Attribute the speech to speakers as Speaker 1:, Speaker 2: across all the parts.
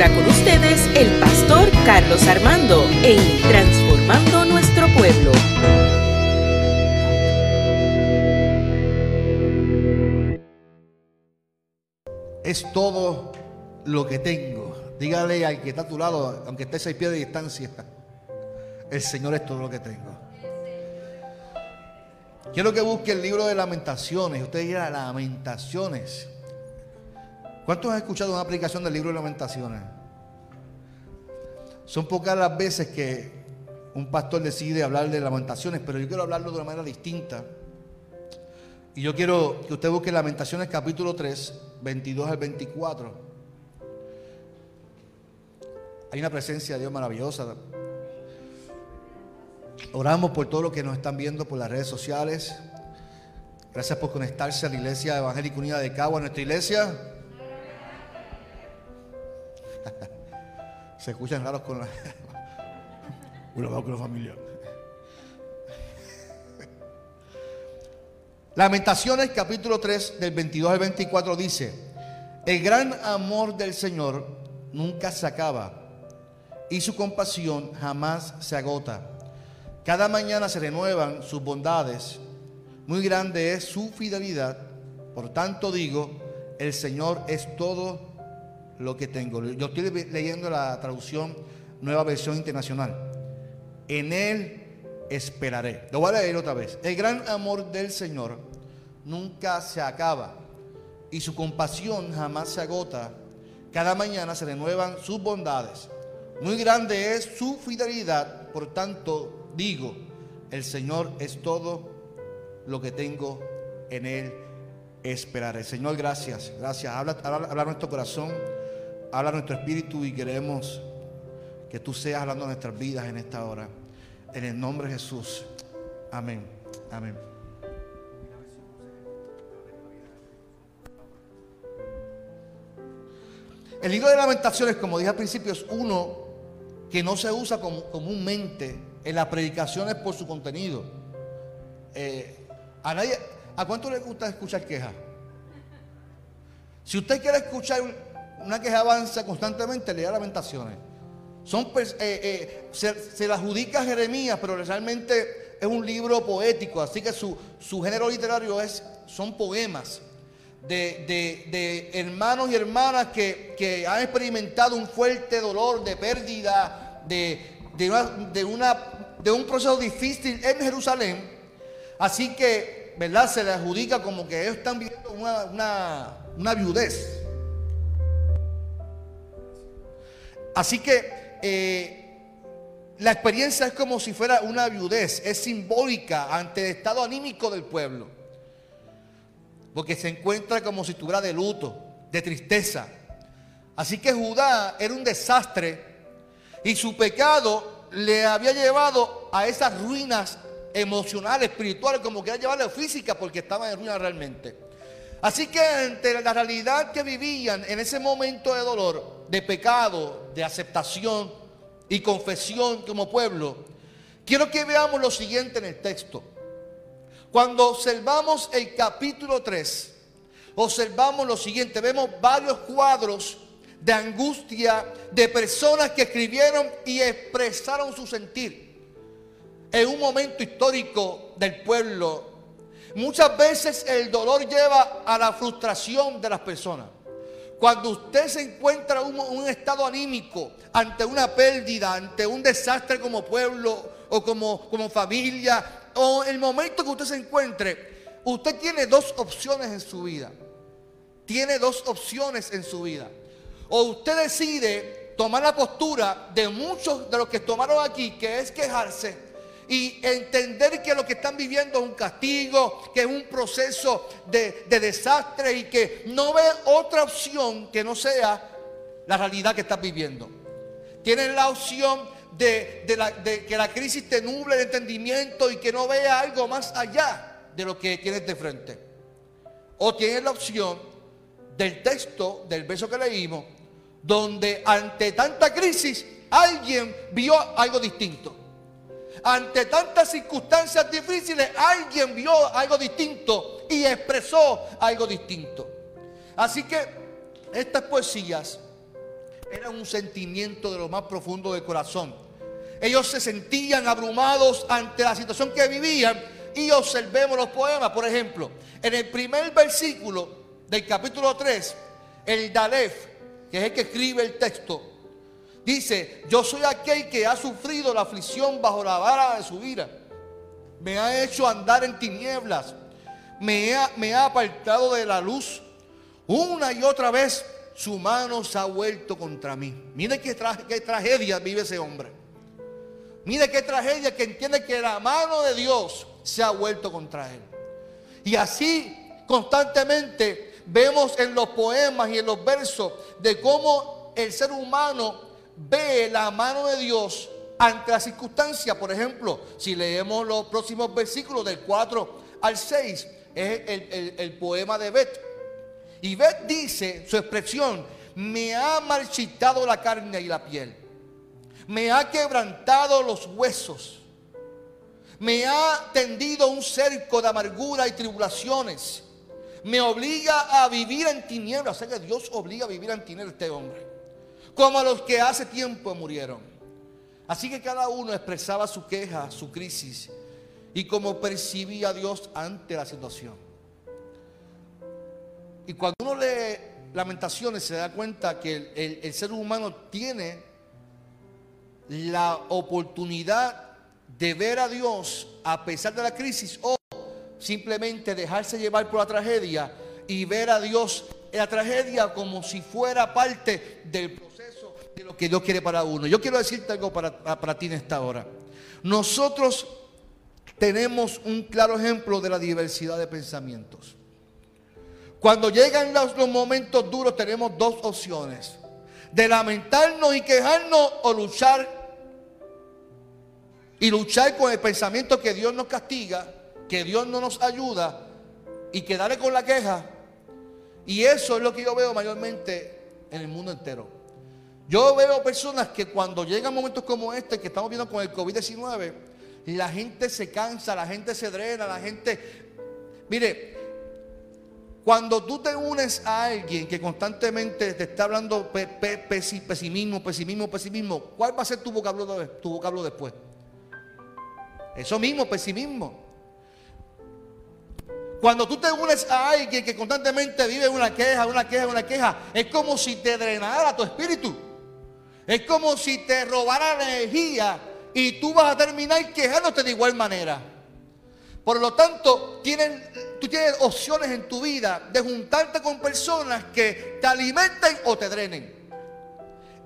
Speaker 1: ahora con ustedes el pastor Carlos Armando en Transformando Nuestro Pueblo.
Speaker 2: Es todo lo que tengo. Dígale al que está a tu lado, aunque esté a seis pies de distancia, el Señor es todo lo que tengo. Quiero que busque el libro de lamentaciones. Usted dirá lamentaciones. ¿Cuántos han escuchado una aplicación del libro de lamentaciones? Son pocas las veces que un pastor decide hablar de lamentaciones, pero yo quiero hablarlo de una manera distinta. Y yo quiero que usted busque Lamentaciones capítulo 3, 22 al 24. Hay una presencia de Dios maravillosa. Oramos por todo lo que nos están viendo por las redes sociales. Gracias por conectarse a la Iglesia Evangélica Unida de Cabo, a nuestra iglesia. Se escuchan raros con la, con la familia. Lamentaciones capítulo 3 del 22 al 24 dice, el gran amor del Señor nunca se acaba y su compasión jamás se agota. Cada mañana se renuevan sus bondades, muy grande es su fidelidad. Por tanto digo, el Señor es todo lo que tengo. Yo estoy leyendo la traducción Nueva Versión Internacional. En Él esperaré. Lo voy a leer otra vez. El gran amor del Señor nunca se acaba y su compasión jamás se agota. Cada mañana se renuevan sus bondades. Muy grande es su fidelidad. Por tanto, digo, el Señor es todo lo que tengo en Él esperaré. Señor, gracias, gracias. Habla, habla, nuestro corazón, habla nuestro espíritu y queremos que tú seas hablando de nuestras vidas en esta hora. En el nombre de Jesús. Amén. Amén. El libro de lamentaciones, como dije al principio, es uno que no se usa comúnmente en las predicaciones por su contenido. Eh, ¿a, nadie, ¿A cuánto le gusta escuchar quejas? Si usted quiere escuchar una queja avanza constantemente, lea lamentaciones. Son, eh, eh, se, la adjudica a Jeremías, pero realmente es un libro poético, así que su, su género literario es, son poemas de, hermanos y hermanas que, han experimentado un fuerte dolor de pérdida, de, de, una, de un proceso difícil en Jerusalén. Así que, ¿verdad? Se le adjudica como que ellos están viviendo una, una, viudez. Así que eh, la experiencia es como si fuera una viudez, es simbólica ante el estado anímico del pueblo porque se encuentra como si estuviera de luto, de tristeza. Así que Judá era un desastre y su pecado le había llevado a esas ruinas emocionales, espirituales, como que llevarle física porque estaba en ruina realmente. Así que ante la realidad que vivían en ese momento de dolor, de pecado, de aceptación y confesión como pueblo, quiero que veamos lo siguiente en el texto. Cuando observamos el capítulo 3, observamos lo siguiente, vemos varios cuadros de angustia de personas que escribieron y expresaron su sentir en un momento histórico del pueblo. Muchas veces el dolor lleva a la frustración de las personas. Cuando usted se encuentra en un, estado anímico ante una pérdida, ante un desastre como pueblo o como, como familia, o el momento que usted se encuentre, usted tiene dos opciones en su vida. Tiene dos opciones en su vida. O usted decide tomar la postura de muchos de los que tomaron aquí, que es quejarse y entender que lo que están viviendo es un castigo, que es un proceso de, desastre y que no ve otra opción que no sea la realidad que están viviendo. Tienen la opción de, que la crisis te nuble el entendimiento y que no vea algo más allá de lo que tienes de frente. O tienes la opción del texto, del verso que leímos, donde ante tanta crisis alguien vio algo distinto. Ante tantas circunstancias difíciles, alguien vio algo distinto y expresó algo distinto. Así que estas poesías era un sentimiento de lo más profundo del corazón. Ellos se sentían abrumados ante la situación que vivían y observemos los poemas. Por ejemplo, en el primer versículo del capítulo 3, el Dalef, que es el que escribe el texto, dice, yo soy aquel que ha sufrido la aflicción bajo la vara de su ira. Me ha hecho andar en tinieblas. Me ha, me ha apartado de la luz. Una y otra vez su mano se ha vuelto contra mí. Mire qué, qué tragedia vive ese hombre. Mire qué tragedia que entiende que la mano de Dios se ha vuelto contra él. Y así constantemente vemos en los poemas y en los versos de cómo el ser humano ve la mano de Dios ante la circunstancia. Por ejemplo, si leemos los próximos versículos del 4 al 6, es el, poema de Bet. Y Bet dice su expresión, me ha marchitado la carne y la piel, me ha quebrantado los huesos, me ha tendido un cerco de amargura y tribulaciones, me obliga a vivir en tinieblas. O que Dios obliga a vivir en tinieblas este hombre, como los que hace tiempo murieron. Así que cada uno expresaba su queja, su crisis y cómo percibía a Dios ante la situación. Y cuando uno lee lamentaciones se da cuenta que el, ser humano tiene la oportunidad de ver a Dios a pesar de la crisis o simplemente dejarse llevar por la tragedia y ver a Dios en la tragedia como si fuera parte del lo que Dios quiere para uno. Yo quiero decirte algo para, para ti en esta hora. Nosotros tenemos un claro ejemplo de la diversidad de pensamientos. Cuando llegan los, momentos duros tenemos dos opciones. De lamentarnos y quejarnos o luchar. Y luchar con el pensamiento que Dios nos castiga, que Dios no nos ayuda y quedarle con la queja. Y eso es lo que yo veo mayormente en el mundo entero. Yo veo personas que cuando llegan momentos como este que estamos viendo con el COVID-19, la gente se cansa, la gente se drena, la gente... Mire, cuando tú te unes a alguien que constantemente te está hablando pesimismo, pesimismo, pesimismo, ¿cuál va a ser tu vocablo, tu vocablo después? Eso mismo, pesimismo. Cuando tú te unes a alguien que constantemente vive una queja, una queja, una queja, es como si te drenara tu espíritu. Es como si te robara energía y tú vas a terminar quejándote de igual manera. Por lo tanto, tú tienes opciones en tu vida de juntarte con personas que te alimenten o te drenen.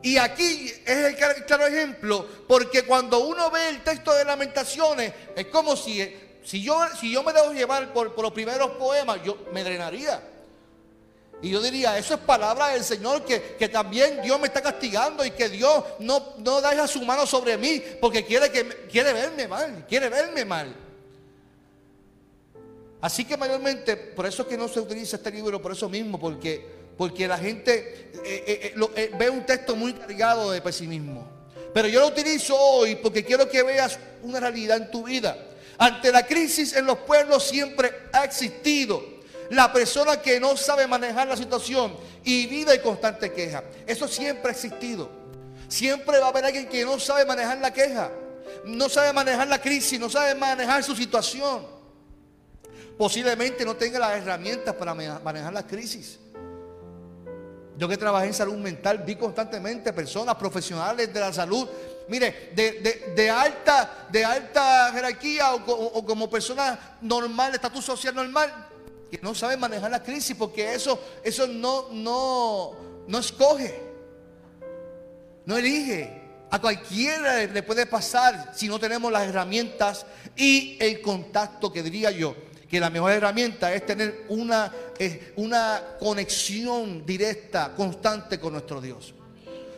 Speaker 2: Y aquí es el claro ejemplo, porque cuando uno ve el texto de lamentaciones, es como si, si, yo, si yo me dejo llevar por los primeros poemas, yo me drenaría. Y yo diría, eso es palabra del Señor, que, también Dios me está castigando y que Dios no, no deja su mano sobre mí porque quiere, que, quiere verme mal, quiere verme mal. Así que mayormente, por eso es que no se utiliza este libro, por eso mismo, porque, porque la gente eh, eh, eh, ve un texto muy cargado de pesimismo. Pero yo lo utilizo hoy porque quiero que veas una realidad en tu vida. Ante la crisis en los pueblos siempre ha existido la persona que no sabe manejar la situación y vive en constante queja. Eso siempre ha existido. Siempre va a haber alguien que no sabe manejar la queja, no sabe manejar la crisis, no sabe manejar su situación. Posiblemente no tenga las herramientas para manejar la crisis. Yo que trabajé en salud mental vi constantemente personas profesionales de la salud, mire, de, alta, de alta jerarquía o, o como personas normal, de estatus social normal, que no sabe manejar la crisis porque eso, eso no, no, no escoge, no elige. A cualquiera le puede pasar si no tenemos las herramientas y el contacto que diría yo que la mejor herramienta es tener una, una conexión directa, constante con nuestro Dios.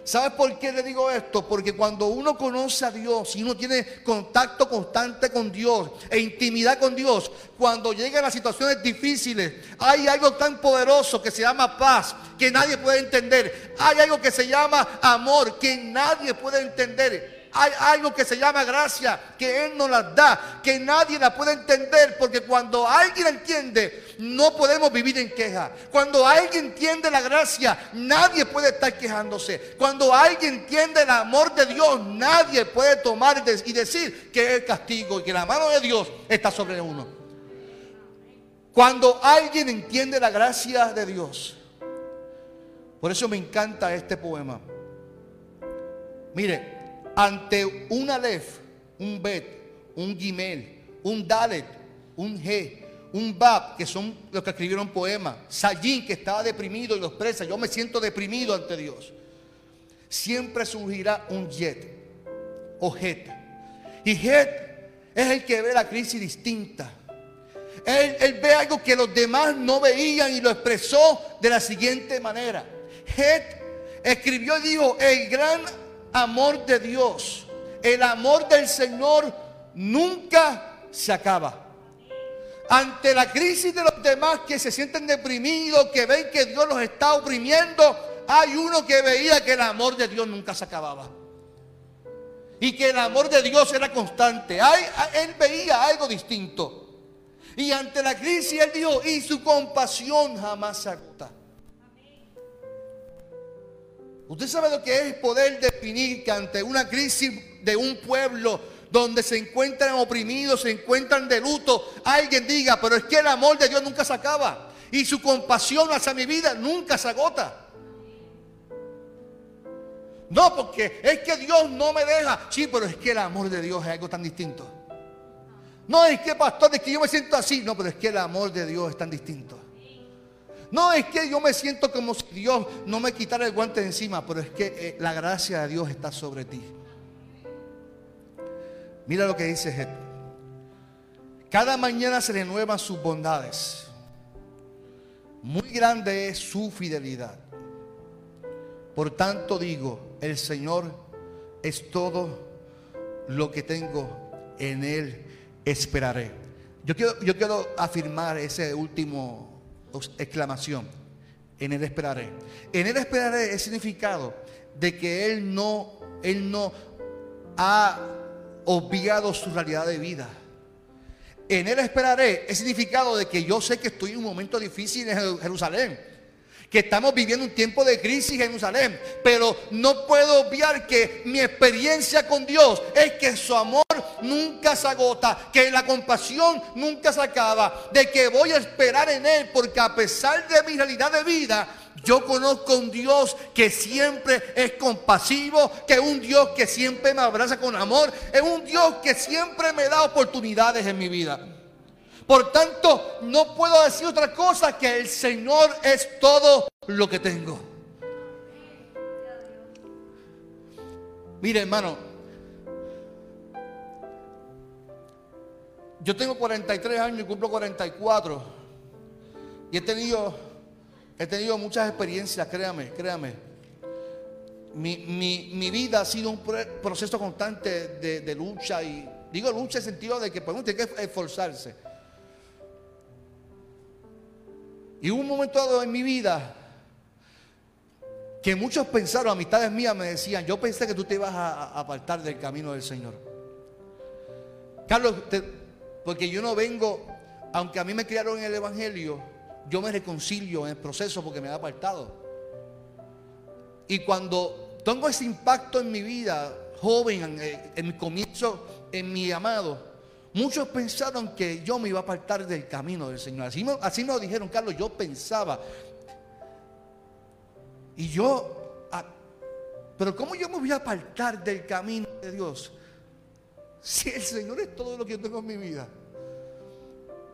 Speaker 2: ¿Sabes por qué le digo esto? Porque cuando uno conoce a Dios y uno tiene contacto constante con Dios e intimidad con Dios, cuando llegan las situaciones difíciles, hay algo tan poderoso que se llama paz, que nadie puede entender. Hay algo que se llama amor, que nadie puede entender. Hay algo que se llama gracia, que Él nos la da, que nadie la puede entender, porque cuando alguien entiende, no podemos vivir en queja. Cuando alguien entiende la gracia, nadie puede estar quejándose. Cuando alguien entiende el amor de Dios, nadie puede tomar y decir que es castigo y que la mano de Dios está sobre uno. Cuando alguien entiende la gracia de Dios, por eso me encanta este poema. Mire, ante un Aleph, un Bet, un Gimel, un Dalet, un G, un Bab, que son los que escribieron poemas, Sayin, que estaba deprimido y los presa, yo me siento deprimido ante Dios. Siempre surgirá un Yet o Het. Y Het es el que ve la crisis distinta. Él, él, ve algo que los demás no veían y lo expresó de la siguiente manera. Het escribió y dijo, el gran amor de Dios, el amor del Señor nunca se acaba. Ante la crisis de los demás que se sienten deprimidos, que ven que Dios los está oprimiendo, hay uno que veía que el amor de Dios nunca se acababa. Y que el amor de Dios era constante. él veía algo distinto. Y ante la crisis él dijo, y su compasión jamás se. Usted sabe lo que es poder definir que ante una crisis de un pueblo donde se encuentran oprimidos, se encuentran de luto, alguien diga, pero es que el amor de Dios nunca se acaba y su compasión hacia mi vida nunca se agota. No, porque es que Dios no me deja. Sí, pero es que el amor de Dios es algo tan distinto. No es que, pastor, es que yo me siento así. No, pero es que el amor de Dios es tan distinto. No es que yo me siento como si Dios no me quitara el guante de encima, pero es que eh, la gracia de Dios está sobre ti. Mira lo que dice Jet. Cada mañana se renuevan sus bondades. Muy grande es su fidelidad. Por tanto digo, el Señor es todo lo que tengo, en Él esperaré. Yo quiero, yo quiero afirmar ese último exclamación. En él esperaré. En él esperaré es significado de que él no, él no ha obviado su realidad de vida. En él esperaré es significado de que yo sé que estoy en un momento difícil en Jerusalén que estamos viviendo un tiempo de crisis en Jerusalén, pero no puedo obviar que mi experiencia con Dios es que su amor nunca se agota, que la compasión nunca se acaba, de que voy a esperar en Él, porque a pesar de mi realidad de vida, yo conozco un Dios que siempre es compasivo, que es un Dios que siempre me abraza con amor, es un Dios que siempre me da oportunidades en mi vida. Por tanto, no puedo decir otra cosa que el Señor es todo lo que tengo. Mire, hermano, yo tengo 43 años y cumplo 44. Y he tenido, he tenido muchas experiencias, créame, créame. Mi, vida ha sido un proceso constante de, lucha y digo lucha en el sentido de que pues, uno tiene que esforzarse. Y hubo un momento dado en mi vida que muchos pensaron, amistades mías me decían, yo pensé que tú te ibas a, apartar del camino del Señor. Carlos, porque yo no vengo, aunque a mí me criaron en el Evangelio, yo me reconcilio en el proceso porque me he apartado. Y cuando tengo ese impacto en mi vida, joven, en, en mi comienzo, en mi amado, Muchos pensaron que yo me iba a apartar del camino del Señor. Así me, así me lo dijeron, Carlos. Yo pensaba. Y yo, ah, pero ¿cómo yo me voy a apartar del camino de Dios? Si el Señor es todo lo que yo tengo en mi vida.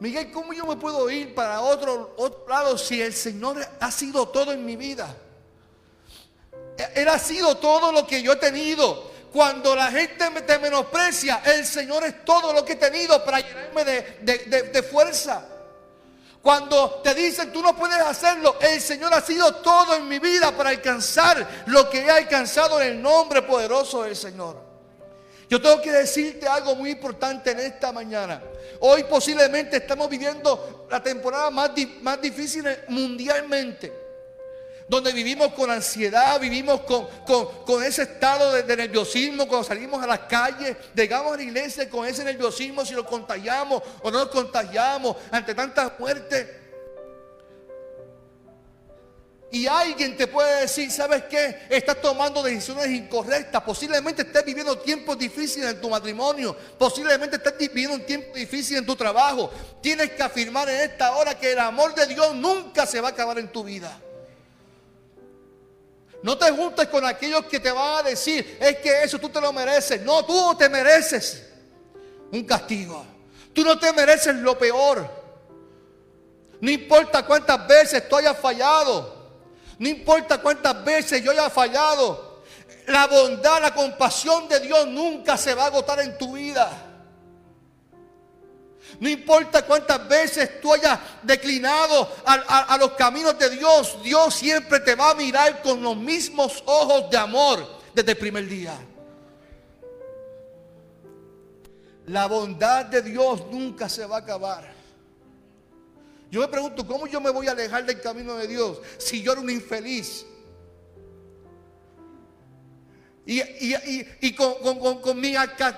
Speaker 2: Miguel, ¿cómo yo me puedo ir para otro, otro lado si el Señor ha sido todo en mi vida? Él ha sido todo lo que yo he tenido. Cuando la gente te menosprecia, el Señor es todo lo que he tenido para llenarme de, fuerza. Cuando te dicen tú no puedes hacerlo, el Señor ha sido todo en mi vida para alcanzar lo que he alcanzado en el nombre poderoso del Señor. Yo tengo que decirte algo muy importante en esta mañana. Hoy posiblemente estamos viviendo la temporada más, más difícil mundialmente. donde vivimos con ansiedad, vivimos con, ese estado de, nerviosismo cuando salimos a las calles, llegamos a la iglesia con ese nerviosismo si lo contagiamos o no nos contagiamos ante tanta muerte. Y alguien te puede decir, ¿sabes qué? Estás tomando decisiones incorrectas. Posiblemente estés viviendo tiempos difíciles en tu matrimonio. Posiblemente estés viviendo un tiempo difícil en tu trabajo. Tienes que afirmar en esta hora que el amor de Dios nunca se va a acabar en tu vida. No te juntes con aquellos que te van a decir, es que eso tú te lo mereces. No, tú te mereces un castigo. Tú no te mereces lo peor. No importa cuántas veces tú hayas fallado. No importa cuántas veces yo haya fallado. La bondad, la compasión de Dios nunca se va a agotar en tu vida. No importa cuántas veces tú hayas declinado a, los caminos de Dios, Dios siempre te va a mirar con los mismos ojos de amor desde el primer día. La bondad de Dios nunca se va a acabar. Yo me pregunto, ¿cómo yo me voy a alejar del camino de Dios si yo era un infeliz? Y, con, mi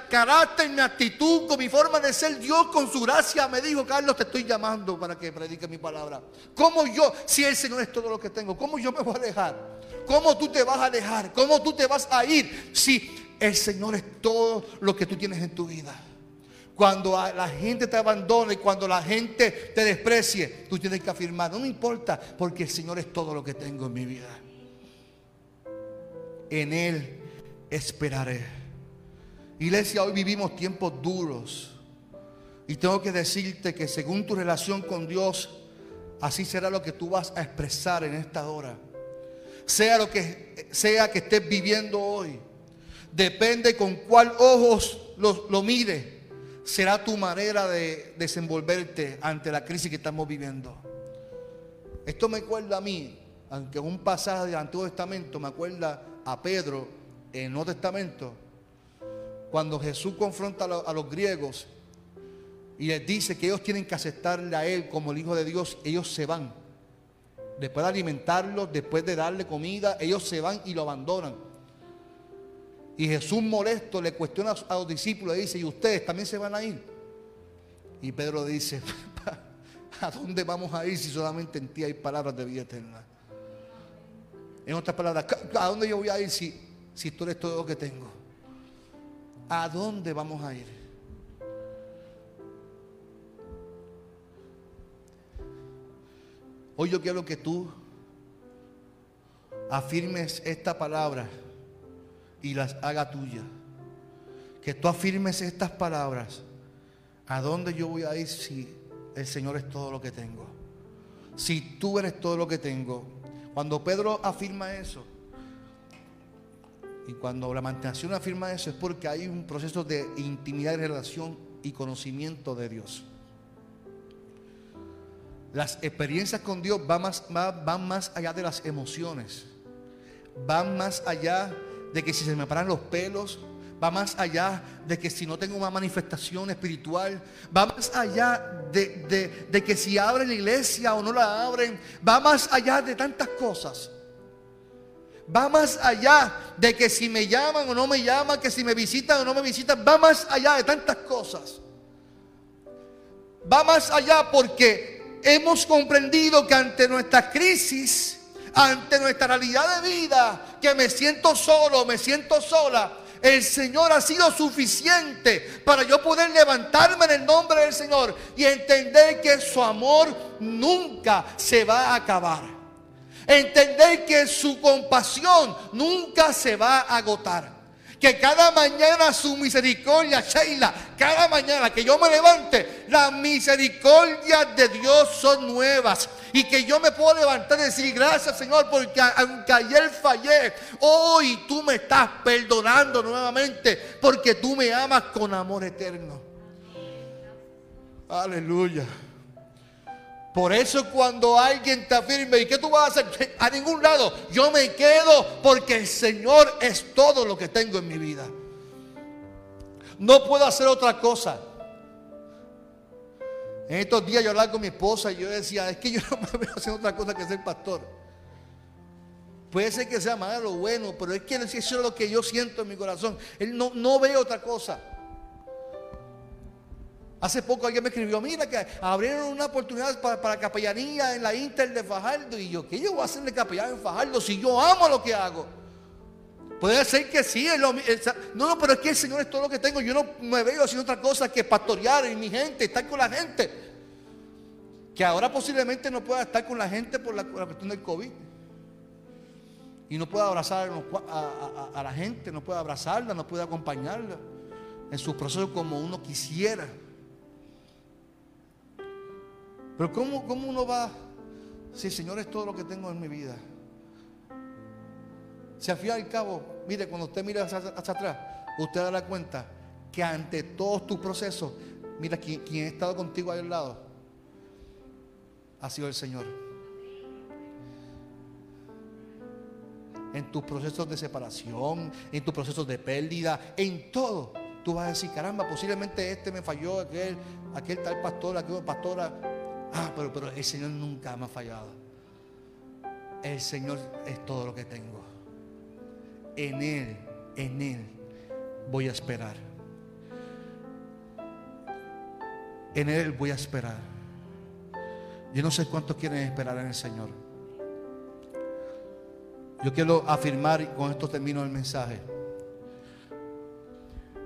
Speaker 2: carácter, mi actitud, con mi forma de ser, Dios con su gracia me dijo, Carlos, te estoy llamando para que predique mi palabra. ¿Cómo yo, si el Señor es todo lo que tengo, cómo yo me voy a alejar? ¿Cómo tú te vas a alejar? ¿Cómo tú te vas a ir si el Señor es todo lo que tú tienes en tu vida? Cuando la gente te abandone, cuando la gente te desprecie, tú tienes que afirmar, no me importa, porque el Señor es todo lo que tengo en mi vida. En Él esperaré. Iglesia, hoy vivimos tiempos duros. Y tengo que decirte que según tu relación con Dios, así será lo que tú vas a expresar en esta hora. Sea lo que sea que estés viviendo hoy. Depende con cuál ojos lo, lo mire. Será tu manera de desenvolverte ante la crisis que estamos viviendo. Esto me acuerda a mí, aunque un pasaje del Antiguo Testamento, me acuerda a Pedro en el Nuevo Testamento, cuando Jesús confronta a los, griegos y les dice que ellos tienen que aceptarle a Él como el Hijo de Dios, ellos se van. Después de alimentarlos, después de darle comida, ellos se van y lo abandonan. Y Jesús molesto le cuestiona a los discípulos y dice, ¿y ustedes también se van a ir? Y Pedro dice, ¿a dónde vamos a ir si solamente en ti hay palabras de vida eterna? En otras palabras, ¿a dónde yo voy a ir si si tú eres todo lo que tengo? ¿A dónde vamos a ir? Hoy yo quiero que tú afirmes esta palabra y las haga tuya. Que tú afirmes estas palabras. ¿A dónde yo voy a ir si el Señor es todo lo que tengo? Si tú eres todo lo que tengo. Cuando Pedro afirma eso, y cuando la mantención afirma eso es porque hay un proceso de intimidad y relación y conocimiento de Dios. Las experiencias con Dios van más, van más allá de las emociones. Van más allá que si se me paran los pelos, va más allá de que si no tengo una manifestación espiritual, va más allá de, de, que si abren la iglesia o no la abren, va más allá de tantas cosas va más allá de que si me llaman o no me llaman, que si me visitan o no me visitan, va más allá de tantas cosas. Va más allá porque hemos comprendido que ante nuestra crisis, ante nuestra realidad de vida, que me siento solo, me siento sola, el Señor ha sido suficiente para yo poder levantarme en el nombre del Señor y entender que su amor nunca se va a acabar. Entender que su compasión nunca se va a agotar. Que cada mañana su misericordia, Sheila, cada mañana que yo me levante, las misericordias de Dios son nuevas. Y que yo me puedo levantar y decir, gracias Señor, porque aunque ayer fallé, hoy tú me estás perdonando nuevamente, porque tú me amas con amor eterno. Aleluya. Por eso cuando alguien te afirme, ¿y qué tú vas a hacer? A ningún lado. Yo me quedo porque el Señor es todo lo que tengo en mi vida. No puedo hacer otra cosa. En estos días yo hablaba con mi esposa y yo decía, es que yo no me veo haciendo otra cosa que ser pastor. Puede ser que sea malo o bueno, pero es que eso es lo que yo siento en mi corazón. Él no, no ve otra cosa. Hace poco alguien me escribió, mira que abrieron una oportunidad para, capellanía en la Inter de Fajardo. Y yo, ¿qué yo voy a hacer de capellán en Fajardo si yo amo lo que hago? Puede ser que sí. no, no, pero es que el Señor es todo lo que tengo. Yo no me veo haciendo otra cosa que pastorear en mi gente, estar con la gente. Que ahora posiblemente no pueda estar con la gente por la, cuestión del COVID. Y no pueda abrazar a la gente, no pueda abrazarla, no pueda acompañarla en su proceso como uno quisiera. Pero ¿cómo, cómo uno va? Si el Señor es todo lo que tengo en mi vida. Si al fin y al cabo, mire, cuando usted mira hacia, atrás, usted dará cuenta que ante todos tus procesos, mira, quien, quien ha estado contigo ahí al lado, ha sido el Señor. En tus procesos de separación, en tus procesos de pérdida, en todo, tú vas a decir, caramba, posiblemente este me falló, aquel, aquel tal pastor, aquel pastora, Ah, pero, pero el Señor nunca me ha fallado. El Señor es todo lo que tengo. En Él, en Él voy a esperar. En Él voy a esperar. Yo no sé cuántos quieren esperar en el Señor. Yo quiero afirmar, y con esto termino el mensaje.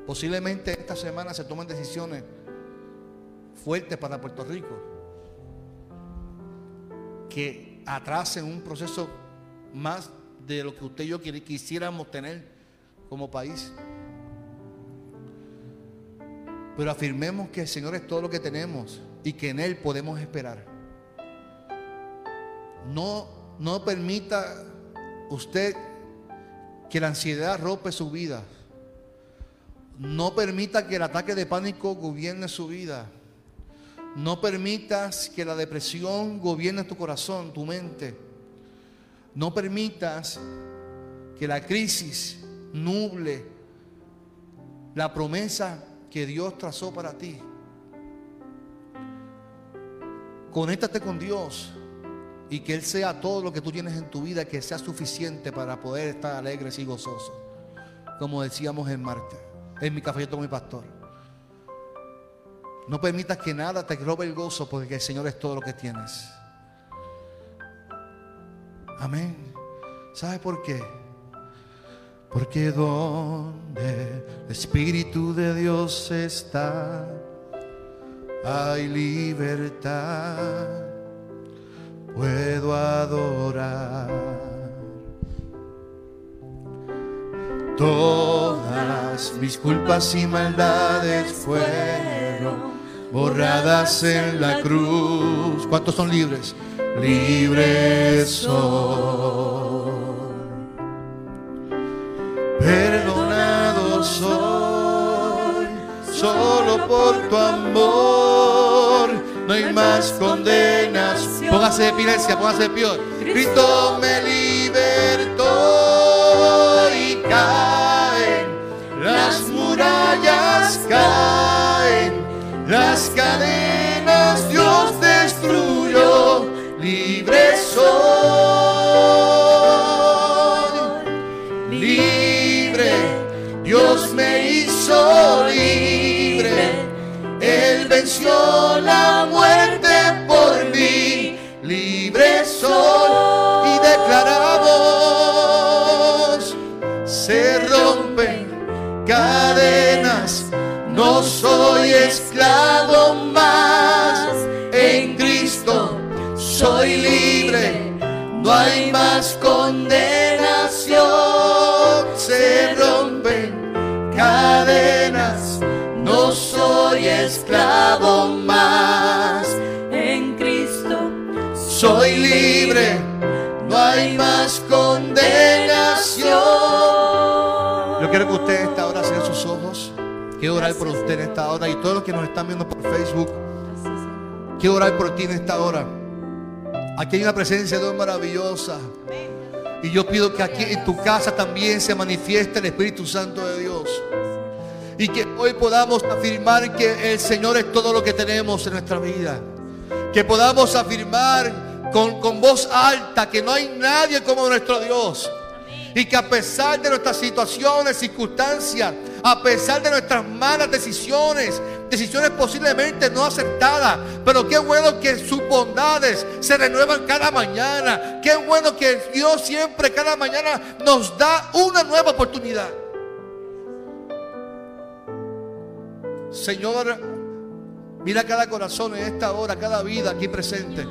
Speaker 2: Posiblemente esta semana se tomen decisiones fuertes para Puerto Rico que atrasen un proceso más de lo que usted y yo quisiéramos tener como país. Pero afirmemos que el Señor es todo lo que tenemos y que en Él podemos esperar. No, no permita usted que la ansiedad rompe su vida. No permita que el ataque de pánico gobierne su vida. No permitas que la depresión gobierne tu corazón, tu mente. No permitas que la crisis nuble la promesa que Dios trazó para ti. Conéctate con Dios y que Él sea todo lo que tú tienes en tu vida, que sea suficiente para poder estar alegres y gozosos. Como decíamos en Marte, en mi café con mi pastor. No permitas que nada te robe el gozo porque el Señor es todo lo que tienes. Amén. ¿Sabe por qué? Porque donde el Espíritu de Dios está, hay libertad. Puedo adorar. Todas mis culpas y maldades fueron borradas en la cruz. ¿Cuántos son libres? Libres soy. Perdonado soy, solo por tu amor. No hay más condenas. Póngase de póngase de peor. Cristo me libertó y caen las murallas caen las Quiero orar por usted en esta hora y todos los que nos están viendo por Facebook. Quiero orar por ti en esta hora. Aquí hay una presencia de Dios maravillosa. Y yo pido que aquí en tu casa también se manifieste el Espíritu Santo de Dios. Y que hoy podamos afirmar que el Señor es todo lo que tenemos en nuestra vida. Que podamos afirmar con, con voz alta que no hay nadie como nuestro Dios. Y que a pesar de nuestras situaciones, circunstancias, a pesar de nuestras malas decisiones, decisiones posiblemente no acertadas, pero qué bueno que sus bondades se renuevan cada mañana. Qué bueno que Dios siempre, cada mañana, nos da una nueva oportunidad. Señor, mira cada corazón en esta hora, cada vida aquí presente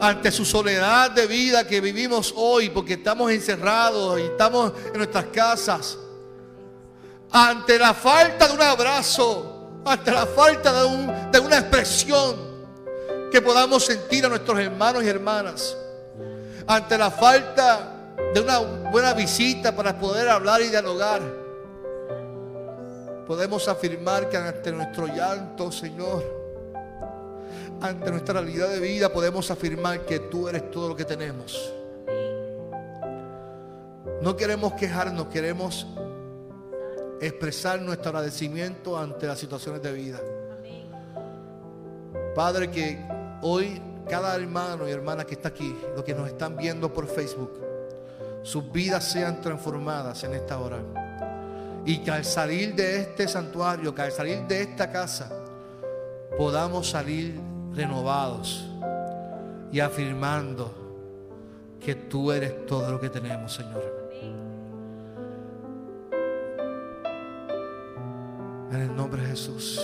Speaker 2: ante su soledad de vida que vivimos hoy, porque estamos encerrados y estamos en nuestras casas, ante la falta de un abrazo, ante la falta de, una expresión que podamos sentir a nuestros hermanos y hermanas, ante la falta de una buena visita para poder hablar y dialogar, podemos afirmar que ante nuestro llanto, Señor, ante nuestra realidad de vida podemos afirmar que tú eres todo lo que tenemos. No queremos quejarnos, queremos expresar nuestro agradecimiento ante las situaciones de vida. Padre, que hoy cada hermano y hermana que está aquí, los que nos están viendo por Facebook, sus vidas sean transformadas en esta hora. Y que al salir de este santuario, que al salir de esta casa, podamos salir renovados y afirmando que tú eres todo lo que tenemos, Señor. En el nombre de Jesús.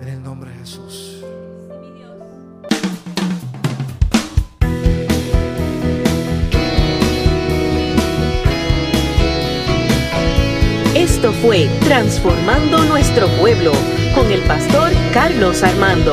Speaker 2: En el nombre de Jesús.
Speaker 1: Esto fue Transformando Nuestro Pueblo con el pastor Carlos Armando.